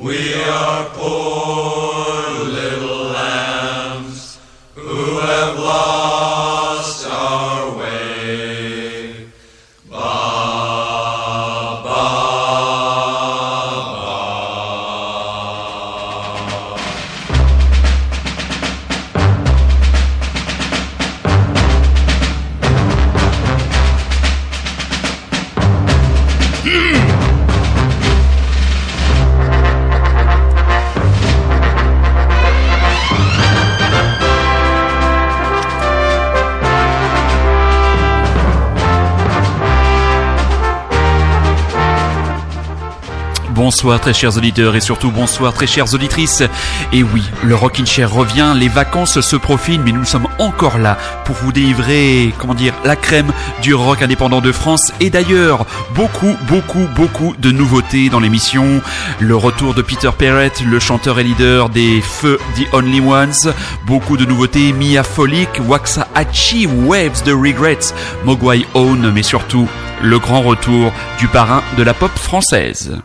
We are poor. Bonsoir très chers auditeurs et surtout bonsoir très chères auditrices. Et oui, le Rockin' Chair revient, les vacances se profilent, mais nous sommes encore là pour vous délivrer, comment dire, la crème du rock indépendant de France et d'ailleurs beaucoup, beaucoup, beaucoup de nouveautés dans l'émission. Le retour de Peter Perrett, le chanteur et leader des Feux The Only Ones, beaucoup de nouveautés, Mia Folic, Waxahachie, Waves de Regrets, Mogwai Own, mais surtout le grand retour du parrain de la pop française.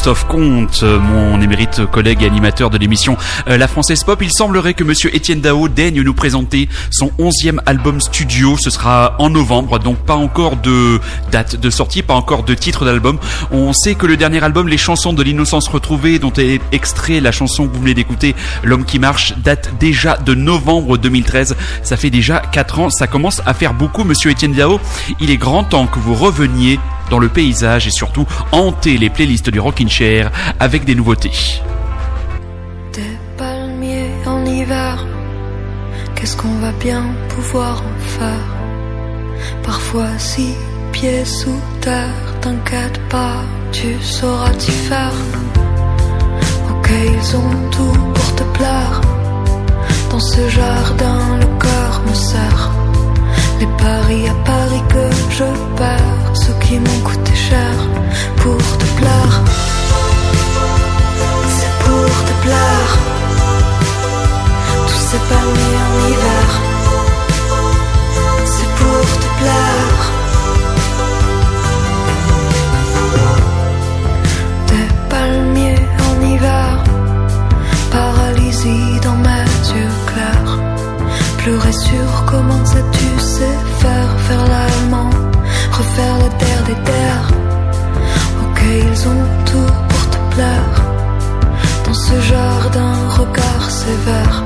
Christophe Comte, mon émérite collègue et animateur de l'émission euh, La Française Pop, il semblerait que monsieur Étienne Dao daigne nous présenter son onzième album studio. Ce sera en novembre, donc pas encore de date de sortie, pas encore de titre d'album. On sait que le dernier album, Les chansons de l'innocence retrouvée, dont est extrait la chanson que vous venez d'écouter, L'homme qui marche, date déjà de novembre 2013. Ça fait déjà 4 ans, ça commence à faire beaucoup, monsieur Étienne Dao. Il est grand temps que vous reveniez dans le paysage et surtout hanter les playlists du Rockin' Chair avec des nouveautés. Des palmiers en hiver, qu'est-ce qu'on va bien pouvoir en faire? Parfois six pieds sous terre, t'inquiète pas, tu sauras t'y faire. Ok, ils ont tout pour te plaire. Dans ce jardin, le cœur me serre. Les paris à Paris que je perds, ceux qui m'ont coûté cher pour te plaire. C'est pour te plaire. Tous ces palmiers en hiver. C'est pour te plaire. Pleurer sur comment ça tu sais faire, faire l'allemand, refaire le terre des terres. Ok, ils ont tout pour te plaire. Dans ce jardin, regard sévère.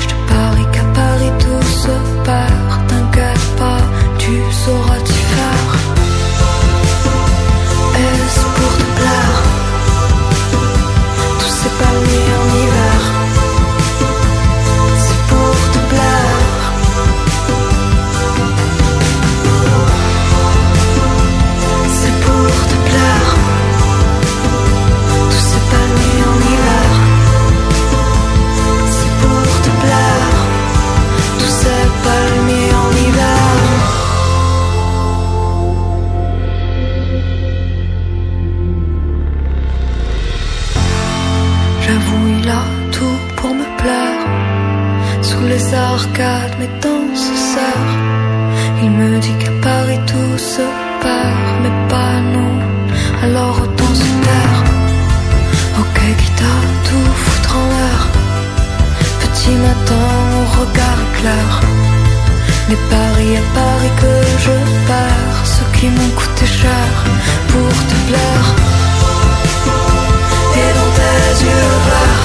Je te parie qu'à Paris tout se perd. T'inquiète pas, tu sauras t'y faire. Est-ce pour te plaire? Tous ces Sous les arcades, mes se serrent. Il me dit qu'à Paris tout se perd, mais pas nous. Alors autant se taire. Ok, à tout foutre en l'air. Petit matin, au regard clair. Les paris à Paris que je perds, ceux qui m'ont coûté cher pour te plaire. Et dans tes yeux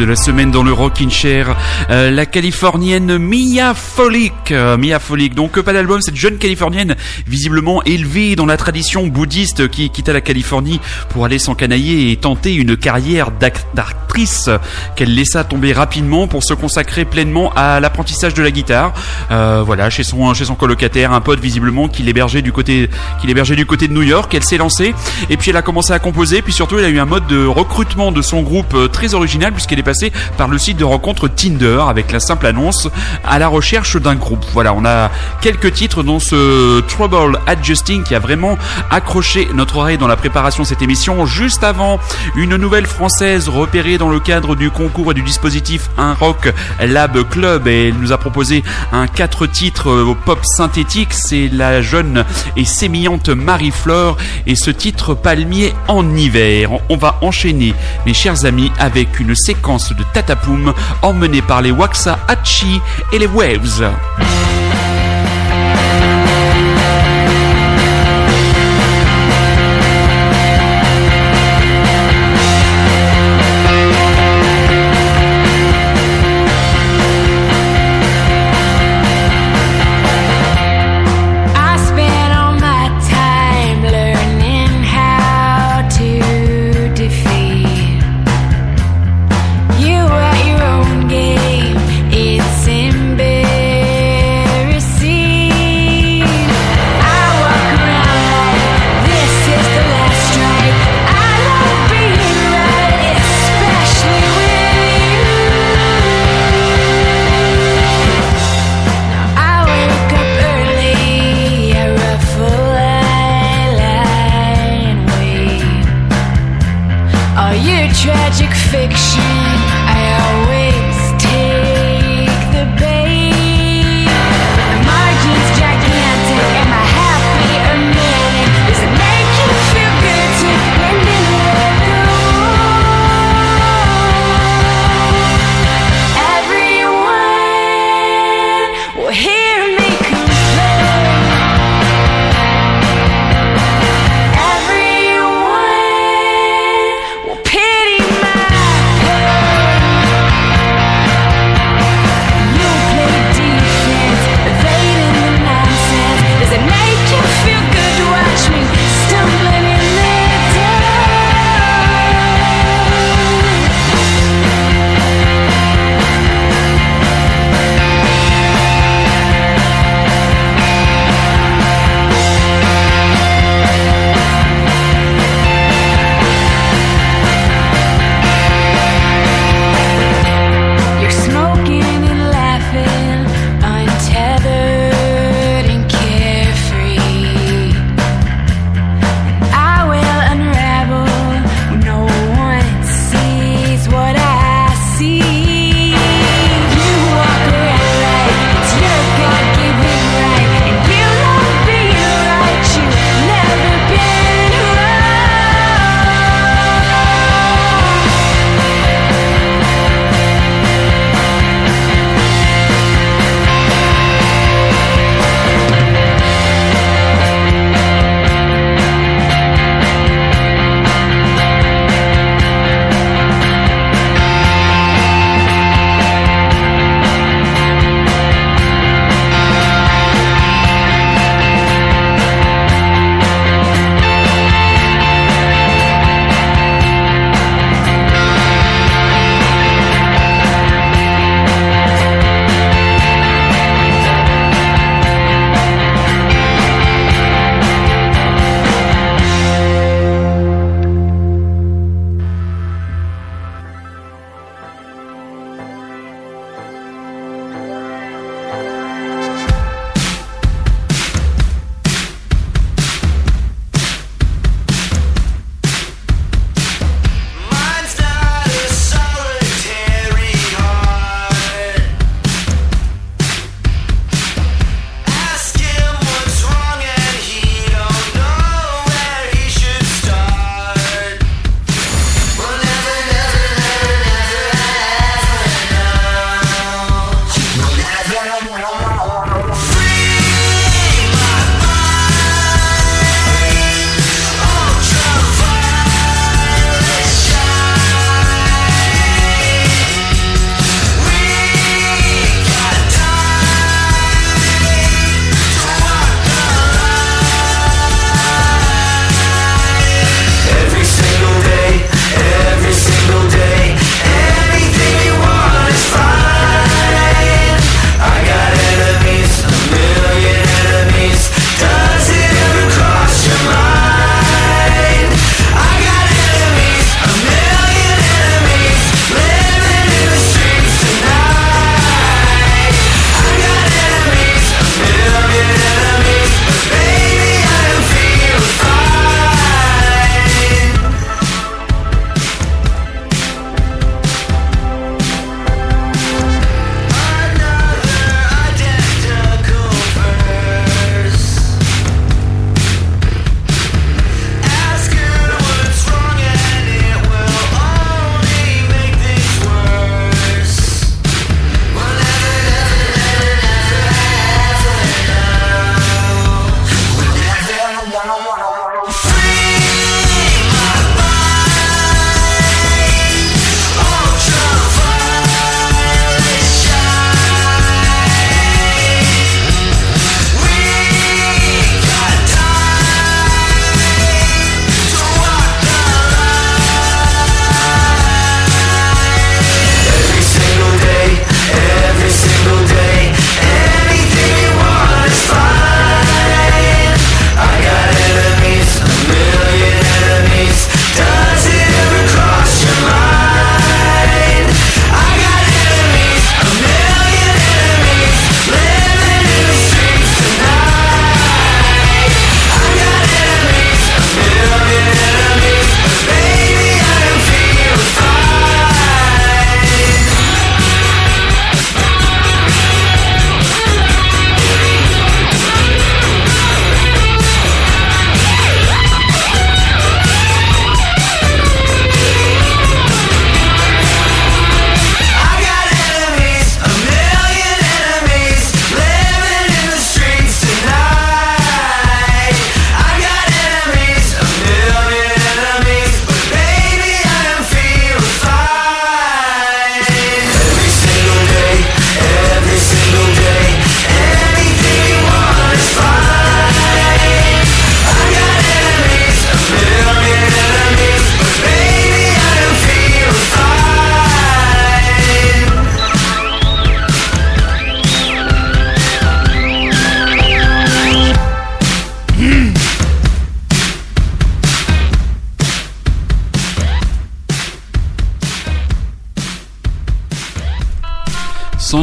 de la semaine dans le Rockin' Chair, euh, la californienne Mia Folic. Euh, Mia Folic, donc pas d'album, cette jeune californienne visiblement élevée dans la tradition bouddhiste qui quitta la Californie pour aller s'encanailler et tenter une carrière d'actrice qu'elle laissa tomber rapidement pour se consacrer pleinement à l'apprentissage de la guitare. Euh, voilà, chez son chez son colocataire, un pote visiblement qui l'hébergeait du côté qui l'hébergeait du côté de New York. Elle s'est lancée et puis elle a commencé à composer. Puis surtout, elle a eu un mode de recrutement de son groupe euh, très original puisqu'elle est par le site de rencontre Tinder avec la simple annonce à la recherche d'un groupe. Voilà, on a quelques titres dans ce Trouble Adjusting qui a vraiment accroché notre oreille dans la préparation de cette émission. Juste avant, une nouvelle française repérée dans le cadre du concours et du dispositif Un Rock Lab Club et elle nous a proposé un quatre titres euh, pop synthétique. C'est la jeune et sémillante Marie-Fleur et ce titre palmier en hiver. On va enchaîner, mes chers amis, avec une séquence de Tatapoum emmenée par les Waxa Hachi et les Waves.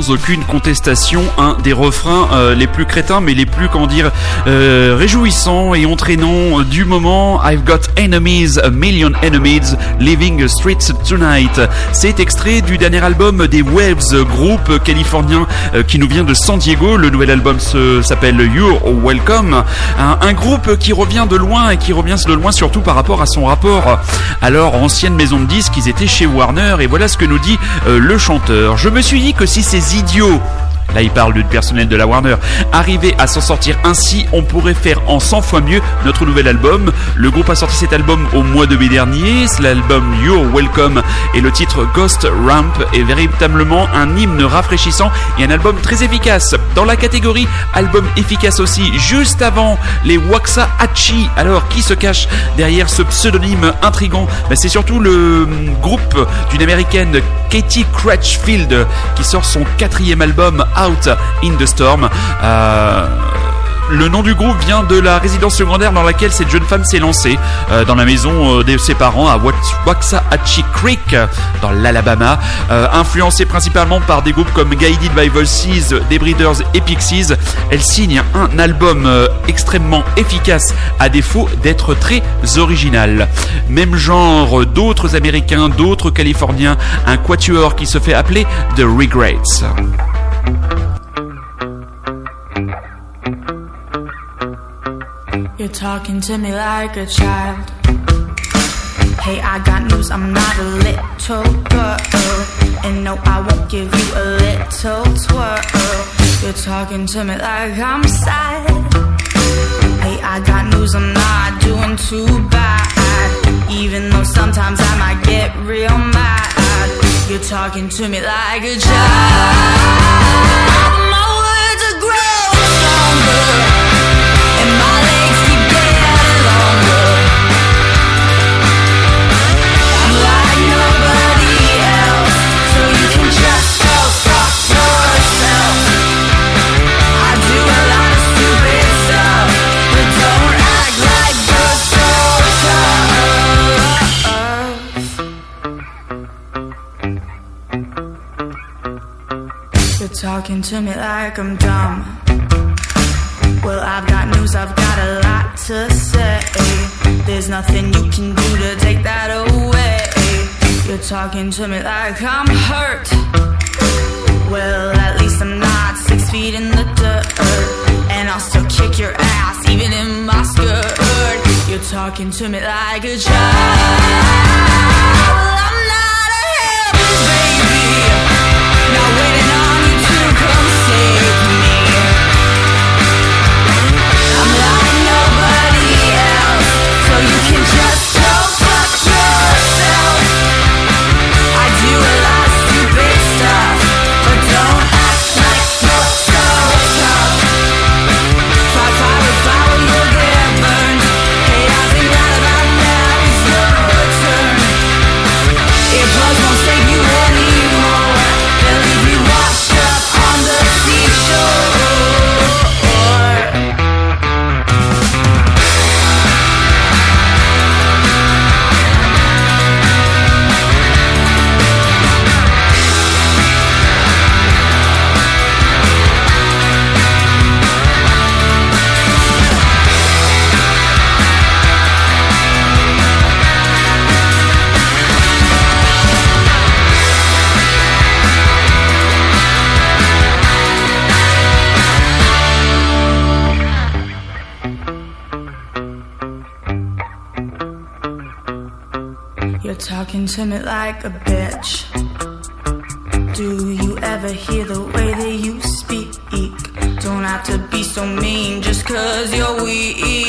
Aucune contestation un des refrains euh, les plus crétins mais les plus comment dire euh, réjouissants et entraînants du moment. I've got enemies, a million enemies, living streets tonight. C'est extrait du dernier album des Waves, groupe californien euh, qui nous vient de San Diego. Le nouvel album s'appelle You're Welcome. Un, un, groupe qui revient de loin et qui revient de loin surtout par rapport à son rapport. Alors ancienne maison de disques, ils étaient chez Warner et voilà ce que nous dit le chanteur. Je me suis dit que si ces idiots là il parle du personnel de la Warner, arriver à s'en sortir ainsi, on pourrait faire en 100 fois mieux notre nouvel album. Le groupe a sorti cet album au mois de mai dernier, c'est l'album You're Welcome et le titre Ghost Ramp est véritablement un hymne rafraîchissant et un album très efficace. Dans la catégorie album efficace aussi, juste avant les Waxahachie. Alors qui se cache derrière ce pseudonyme intrigant? Ben, C'est surtout le hum, groupe d'une américaine Katie Crutchfield qui sort son quatrième album Out in the Storm. Euh, le nom du groupe vient de la résidence secondaire dans laquelle cette jeune femme s'est lancée, euh, dans la maison euh, de ses parents à Waxahachie Creek, dans l'Alabama. Influencée principalement par des groupes comme Guided by Voices, The Breeders et Pixies, elle signe un album extrêmement efficace, à défaut d'être très original. Même genre d'autres Américains, d'autres Californiens, un quatuor qui se fait appeler The Regrets. You're talking to me like a child. Hey, I got news, I'm not a little girl. And no, I won't give you a little twirl. You're talking to me like I'm sad. Hey, I got news, I'm not doing too bad. Even though sometimes I might get real mad. You're talking to me like a child. My words are growing stronger. Talking to me like I'm dumb. Well, I've got news, I've got a lot to say. There's nothing you can do to take that away. You're talking to me like I'm hurt. Well, at least I'm not six feet in the dirt. And I'll still kick your ass, even in my skirt. You're talking to me like a child. I'm not a helpless baby. Not waiting come save me like a bitch. Do you ever hear the way that you speak? Don't have to be so mean just cause you're weak.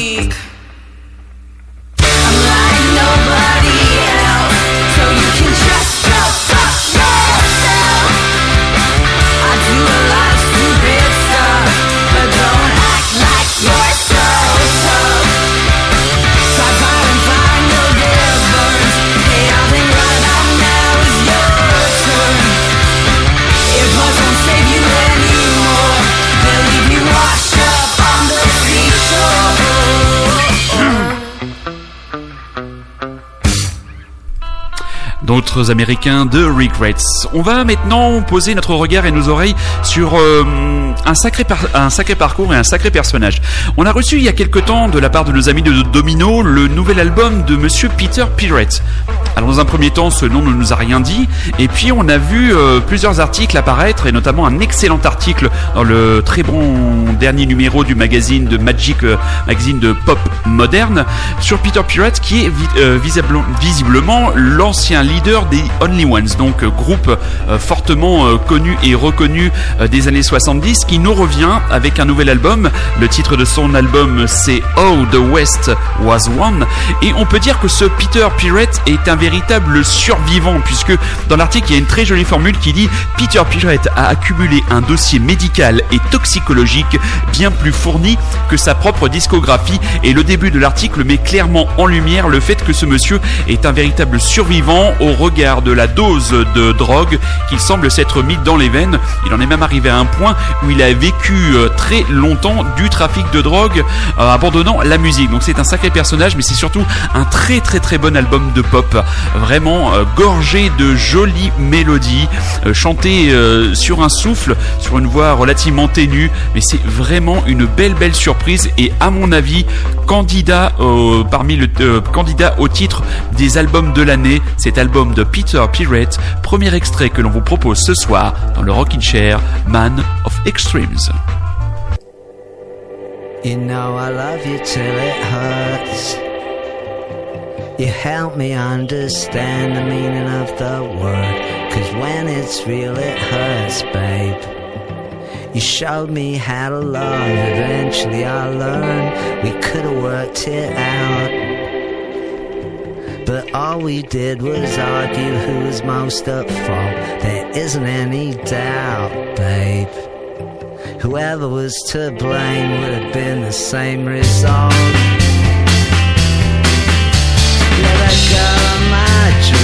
Américains de Regrets. On va maintenant poser notre regard et nos oreilles sur euh, un, sacré un sacré parcours et un sacré personnage. On a reçu il y a quelque temps de la part de nos amis de Domino le nouvel album de Monsieur Peter Pirate. Alors dans un premier temps, ce nom ne nous a rien dit, et puis on a vu euh, plusieurs articles apparaître, et notamment un excellent article dans le très bon dernier numéro du magazine de Magic, euh, magazine de pop moderne, sur Peter Pirate, qui est visiblement l'ancien leader des Only Ones, donc euh, groupe euh, fortement euh, connu et reconnu des années 70, qui nous revient avec un nouvel album. Le titre de son album c'est Oh the West Was One, et on peut dire que ce Peter Pirate est un véritable survivant, puisque dans l'article il y a une très jolie formule qui dit Peter Pirate a accumulé un dossier médical et toxicologique bien plus fourni que sa propre discographie, et le début de l'article met clairement en lumière le fait que ce monsieur est un véritable survivant au regard de la dose de drogue qu'il semble s'être mis dans les veines. Il en est même arrivé à un point où il a vécu euh, très longtemps du trafic de drogue, euh, abandonnant la musique. Donc c'est un sacré personnage, mais c'est surtout un très très très bon album de pop, vraiment euh, gorgé de jolies mélodies, chanté sur un souffle, sur une voix relativement ténue, mais c'est vraiment une belle belle surprise et à mon avis candidat parmi le candidat au titre des albums de l'année, cet album Peter Pirate, premier extrait que l'on vous propose ce soir dans le Rockin' Chair, Man of Extremes. You know I love you till it hurts. You help me understand the meaning of the word. Cause when it's real, it hurts, babe. You showed me how to love, eventually I learned we could have worked it out. But all we did was argue who was most at fault. There isn't any doubt, babe. Whoever was to blame would have been the same result. The girl of my dreams.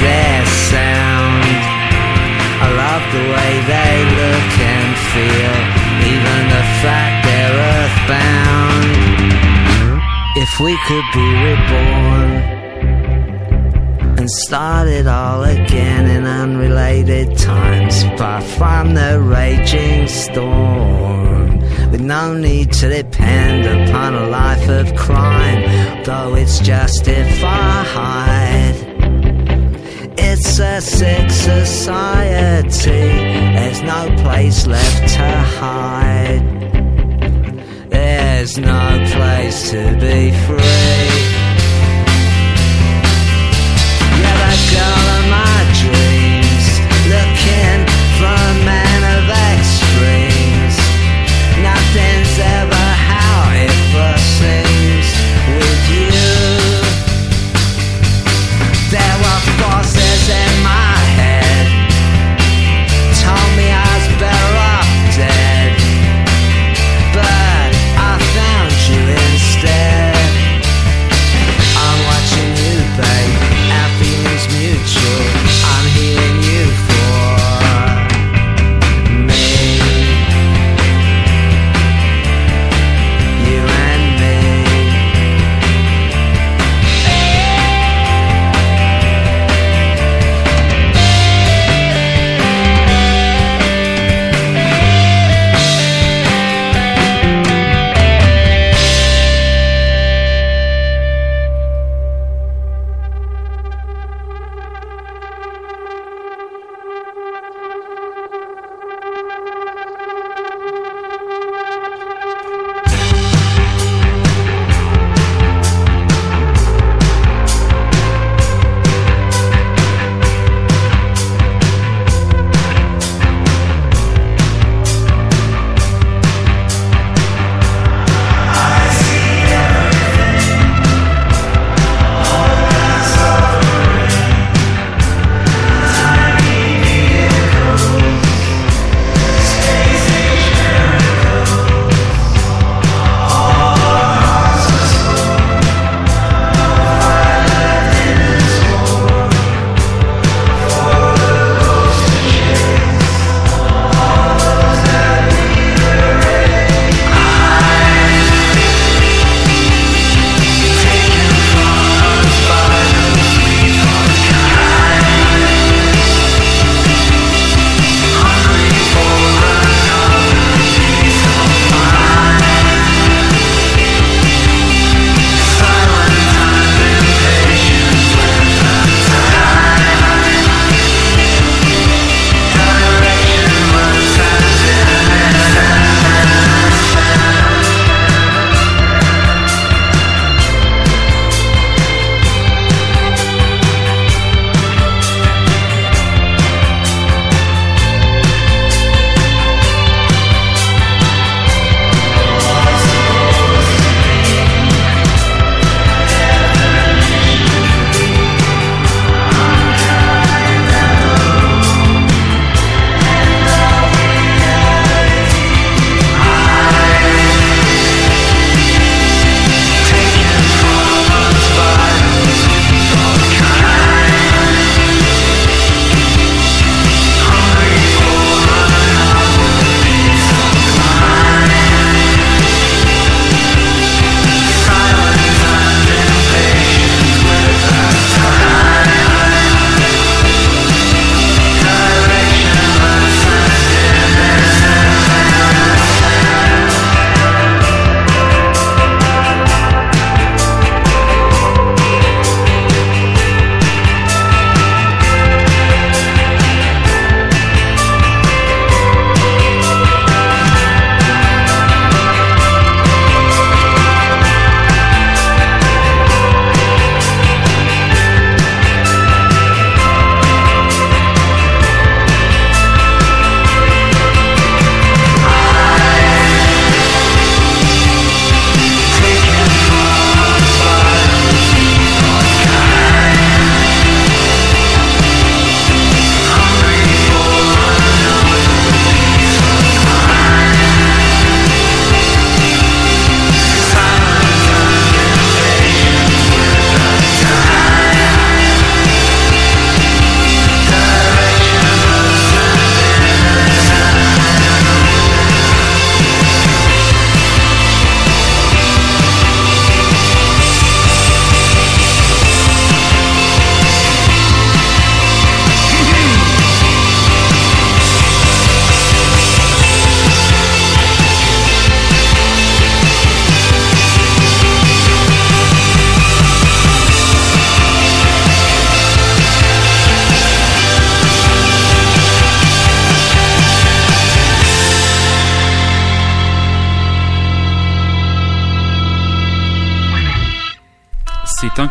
Their sound. I love the way they look and feel, even the fact they're earthbound. If we could be reborn and start it all again in unrelated times, far from the raging storm, with no need to depend upon a life of crime, though it's justified. It's a sick society. There's no place left to hide. There's no place to be free.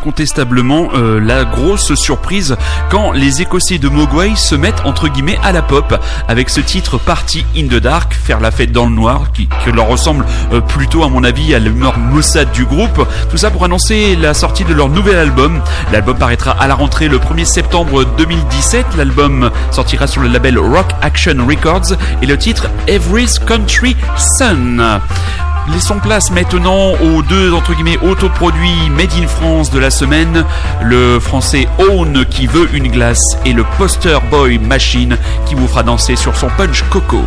Incontestablement euh, la grosse surprise quand les Écossais de Mogwai se mettent entre guillemets à la pop avec ce titre Party in the Dark, faire la fête dans le noir, qui, leur ressemble euh, plutôt à mon avis à l'humeur Mossad du groupe. Tout ça pour annoncer la sortie de leur nouvel album. L'album paraîtra à la rentrée le 1er septembre 2017. L'album sortira sur le label Rock Action Records et le titre Every's Country Sun. Laissons place maintenant aux deux entre guillemets autoproduits Made in France de la semaine, le français Own qui veut une glace et le Poster Boy Machine qui vous fera danser sur son punch coco.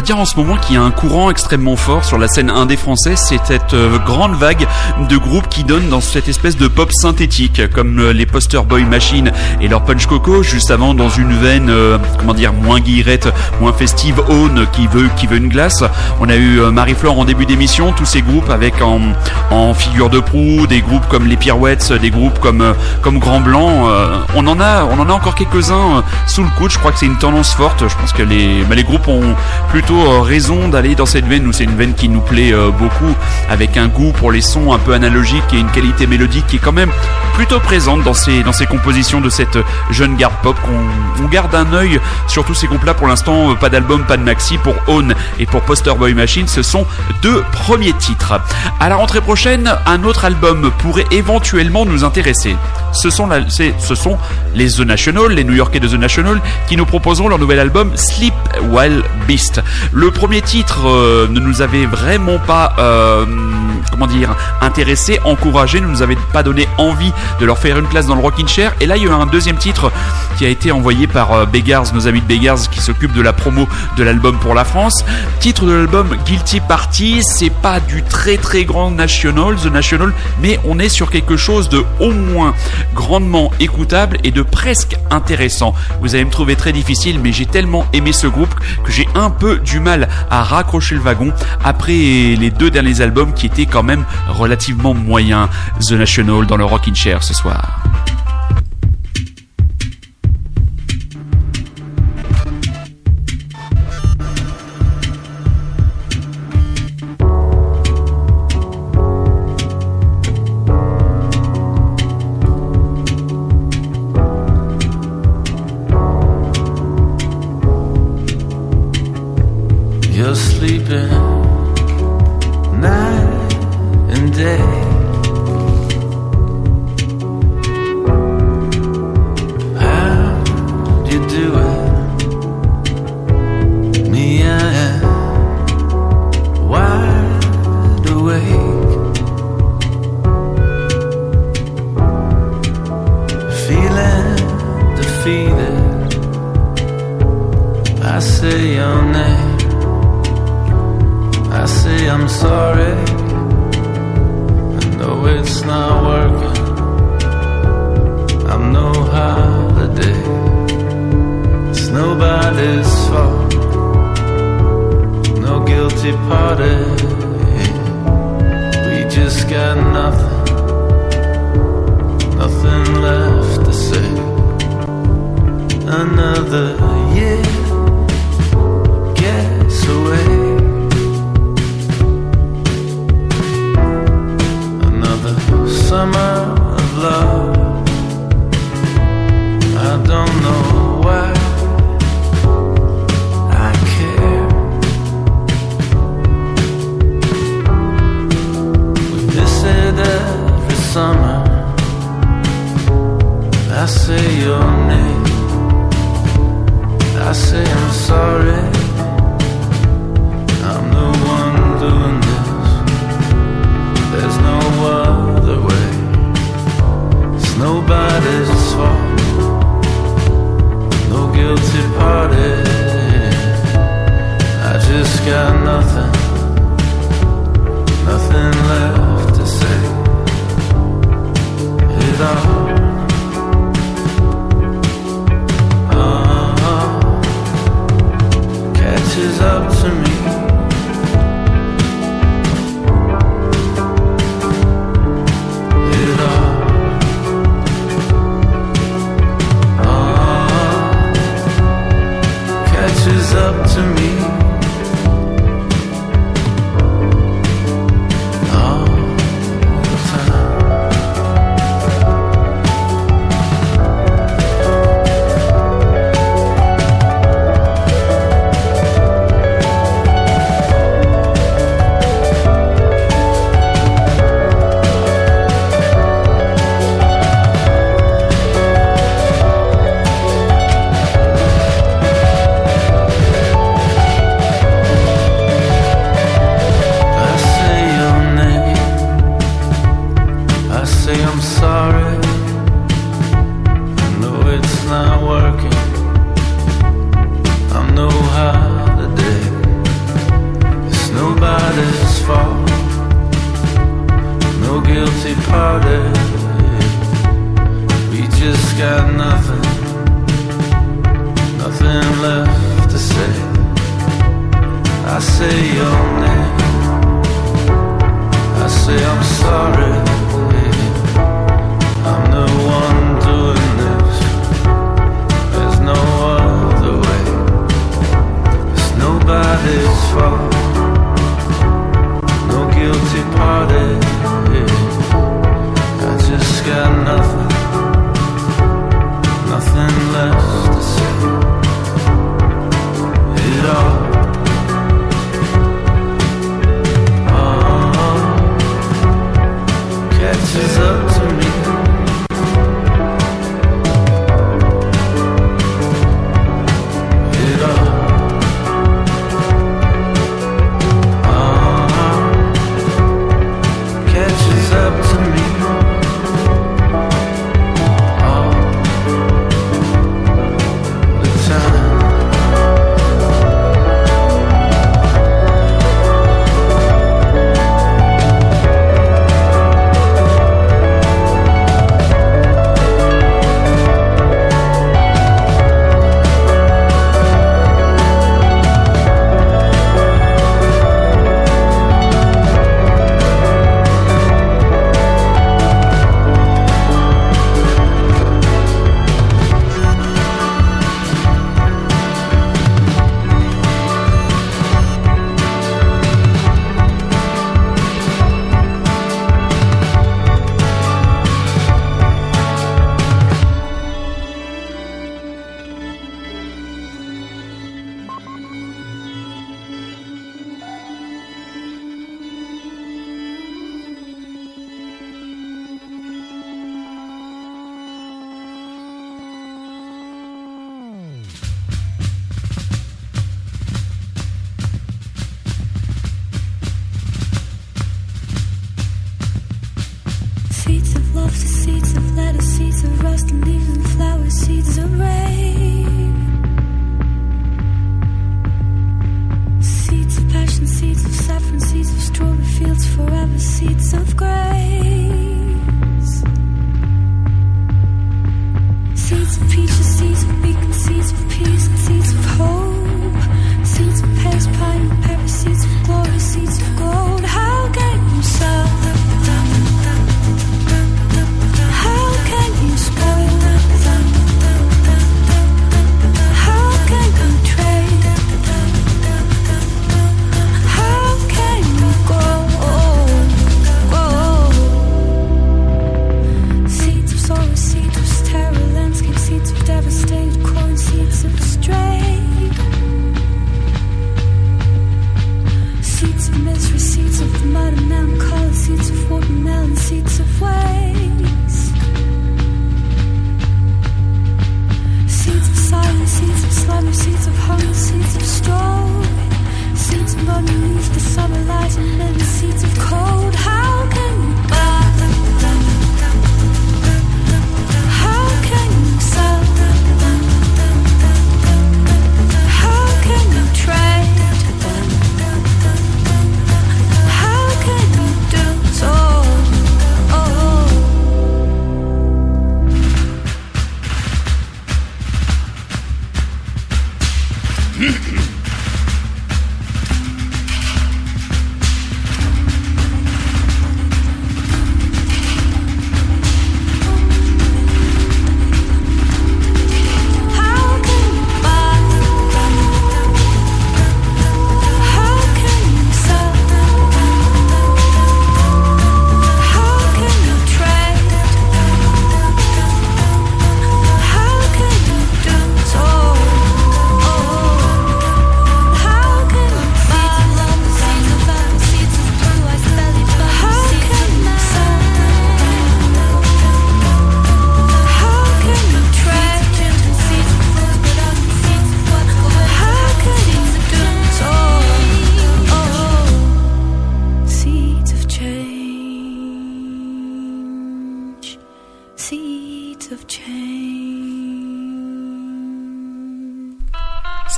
Va dire en ce moment qu'il y a un courant extrêmement fort sur la scène indé française, c'est cette euh, grande vague de groupes qui donnent dans cette espèce de pop synthétique, comme euh, les Poster Boy Machine et leur Punch Coco, juste avant dans une veine, euh, comment dire, moins guillerette, moins festive, Own qui veut, qui veut une glace. On a eu Marie-Flore en début d'émission, tous ces groupes avec en, en, figure de proue, des groupes comme les Pirouettes, des groupes comme, comme Grand Blanc. on en a, on en a encore quelques-uns sous le coude. Je crois que c'est une tendance forte. Je pense que les, bah, les groupes ont plus euh, raison d'aller dans cette veine. Nous, c'est une veine qui nous plaît euh, beaucoup, avec un goût pour les sons un peu analogiques et une qualité mélodique qui est quand même plutôt présente dans ces, dans ces compositions de cette jeune garde pop. qu'on on garde un œil sur tous ces groupes-là. Pour l'instant, euh, pas d'album, pas de maxi. Pour Own et pour Poster Boy Machine, ce sont deux premiers titres. À la rentrée prochaine, un autre album pourrait éventuellement nous intéresser. Ce sont, ce sont les The National, les New Yorkais de The National, qui nous proposeront leur nouvel album Sleep While Beast. Le premier titre euh, ne nous avait vraiment pas, euh, dire, intéressé, encouragé, ne nous avait pas donné envie de leur faire une place dans le Rockin' Chair. Et là, il y a un deuxième titre qui a été envoyé par euh, Beggars, nos amis de Beggars, qui s'occupent de la promo de l'album pour la France. Titre de l'album Guilty Party, c'est pas du très très grand National, The National, mais on est sur quelque chose de au moins grandement écoutable et de presque intéressant. Vous allez me trouver très difficile, mais j'ai tellement aimé ce groupe que j'ai un peu du mal à raccrocher le wagon après les deux derniers albums qui étaient quand même relativement moyens. The National dans le Rockin' Chair ce soir. I say your name. I say I'm sorry. I know it's not working. I'm no holiday. It's nobody's fault. No guilty party. We just got nothing. Nothing left to say. Another year. summer of love. I don't know why I care. We miss it every summer. I say your name. I say I'm sorry. nobody's fault. No guilty party. I just got nothing, nothing left to say. It all. Uh-huh. Catches up to me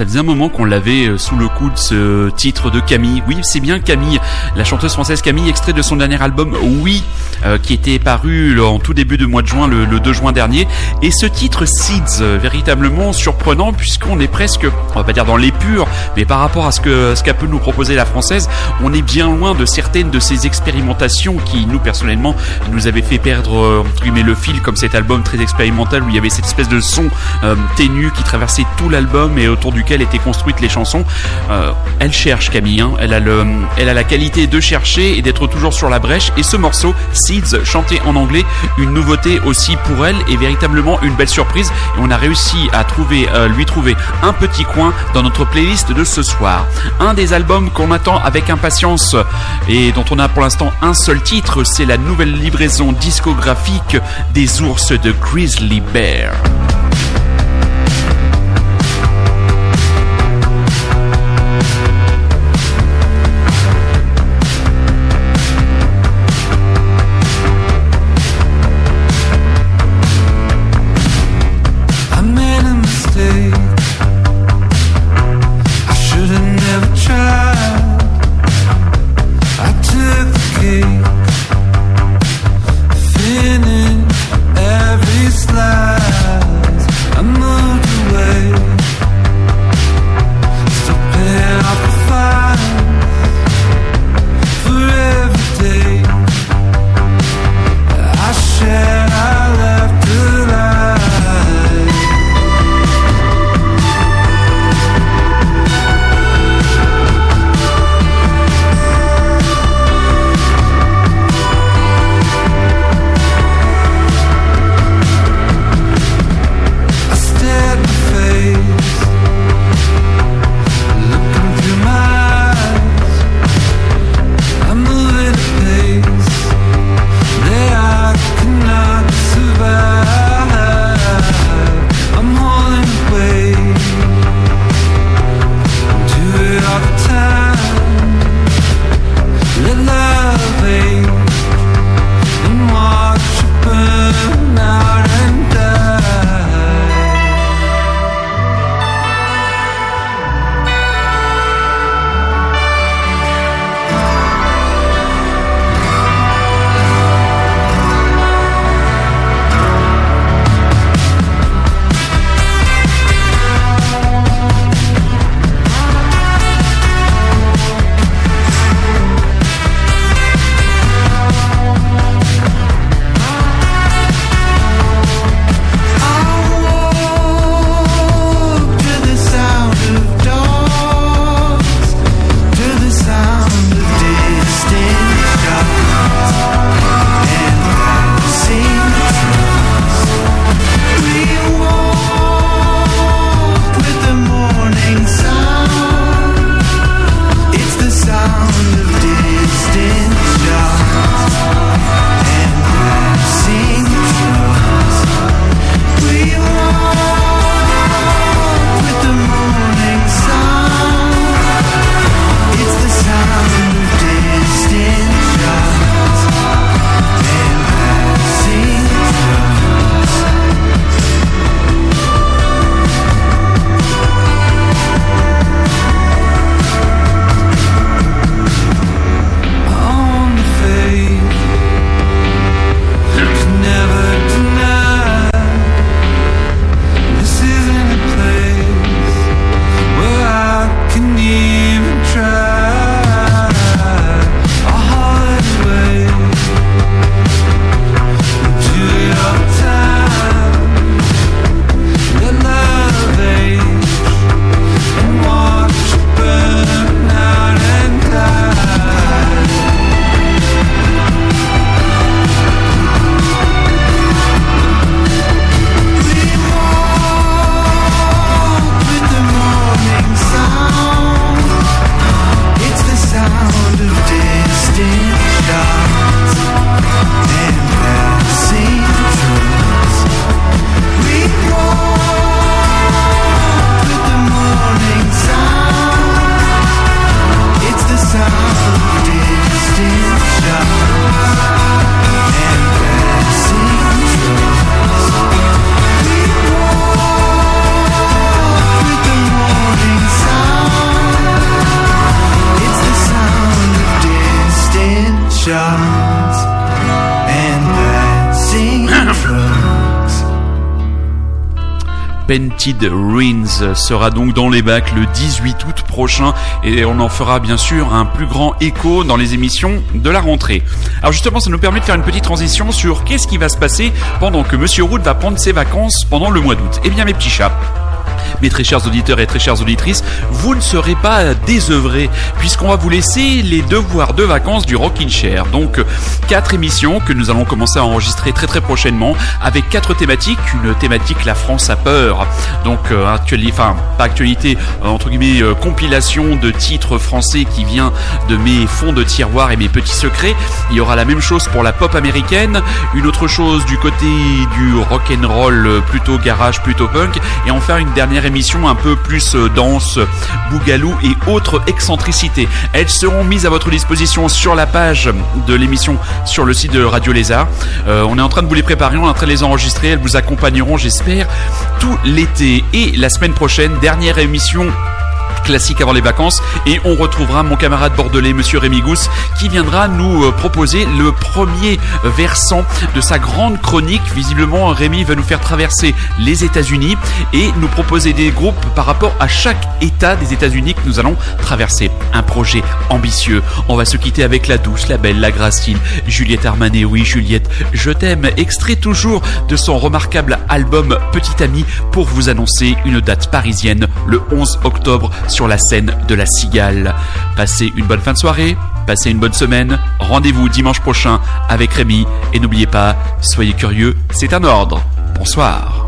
Ça faisait un moment qu'on l'avait euh, sous le coup de ce titre de Camille. Oui, c'est bien Camille, la chanteuse française Camille, extrait de son dernier album Oui, euh, qui était paru en tout début de mois de juin, le, 2 juin dernier. Et ce titre Seeds, euh, véritablement surprenant puisqu'on est presque, on va pas dire dans l'épure, mais par rapport à ce que ce qu'a pu nous proposer la française, on est bien loin de certaines de ces expérimentations qui, nous personnellement, nous avaient fait perdre entre guillemets le fil, comme cet album très expérimental où il y avait cette espèce de son ténu qui traversait tout l'album et autour du duquel étaient construites les chansons. Euh, elle cherche Camille, hein. elle, a le, elle a la qualité de chercher et d'être toujours sur la brèche. Et ce morceau, Seeds, chanté en anglais, une nouveauté aussi pour elle et véritablement une belle surprise. Et on a réussi à trouver, euh, lui trouver un petit coin dans notre playlist de ce soir. Un des albums qu'on attend avec impatience et dont on a pour l'instant un seul titre, c'est la nouvelle livraison discographique des ours de Grizzly Bear. Sera donc dans les bacs le 18 août prochain et on en fera bien sûr un plus grand écho dans les émissions de la rentrée. Alors justement, ça nous permet de faire une petite transition sur qu'est-ce qui va se passer pendant que Monsieur Root va prendre ses vacances pendant le mois d'août. Eh bien mes petits chats, mes très chers auditeurs et très chères auditrices, vous ne serez pas désœuvrés puisqu'on va vous laisser les devoirs de vacances du Rockin' Chair. Donc quatre émissions que nous allons commencer à enregistrer très très prochainement avec quatre thématiques. Une thématique la France a peur. Donc euh, actualité, enfin pas actualité, euh, entre guillemets euh, compilation de titres français qui vient de mes fonds de tiroir et mes petits secrets. Il y aura la même chose pour la pop américaine, une autre chose du côté du rock and roll plutôt garage, plutôt punk et en faire une dernière émission un peu plus euh, dense, bougalou et autres excentricités. Elles seront mises à votre disposition sur la page de l'émission sur le site de Radio Lézard. Euh, on est en train de vous les préparer, on est en train de les enregistrer. Elles vous accompagneront, j'espère, tout l'été et la semaine prochaine. Dernière émission classique avant les vacances. Et on retrouvera mon camarade bordelais monsieur Rémi Gousse qui viendra nous euh, proposer le premier versant de sa grande chronique. Visiblement Rémi va nous faire traverser les États-Unis et nous proposer des groupes par rapport à chaque état des États-Unis que nous allons traverser. Un projet ambitieux. On va se quitter avec la douce la belle la gracile Juliette Armanet. Oui Juliette je t'aime. Extrait toujours de son remarquable album Petit Ami pour vous annoncer une date parisienne le 11 octobre sur la scène de la Cigale. Passez une bonne fin de soirée, passez une bonne semaine. Rendez-vous dimanche prochain avec Rémi et n'oubliez pas, soyez curieux, c'est un ordre. Bonsoir.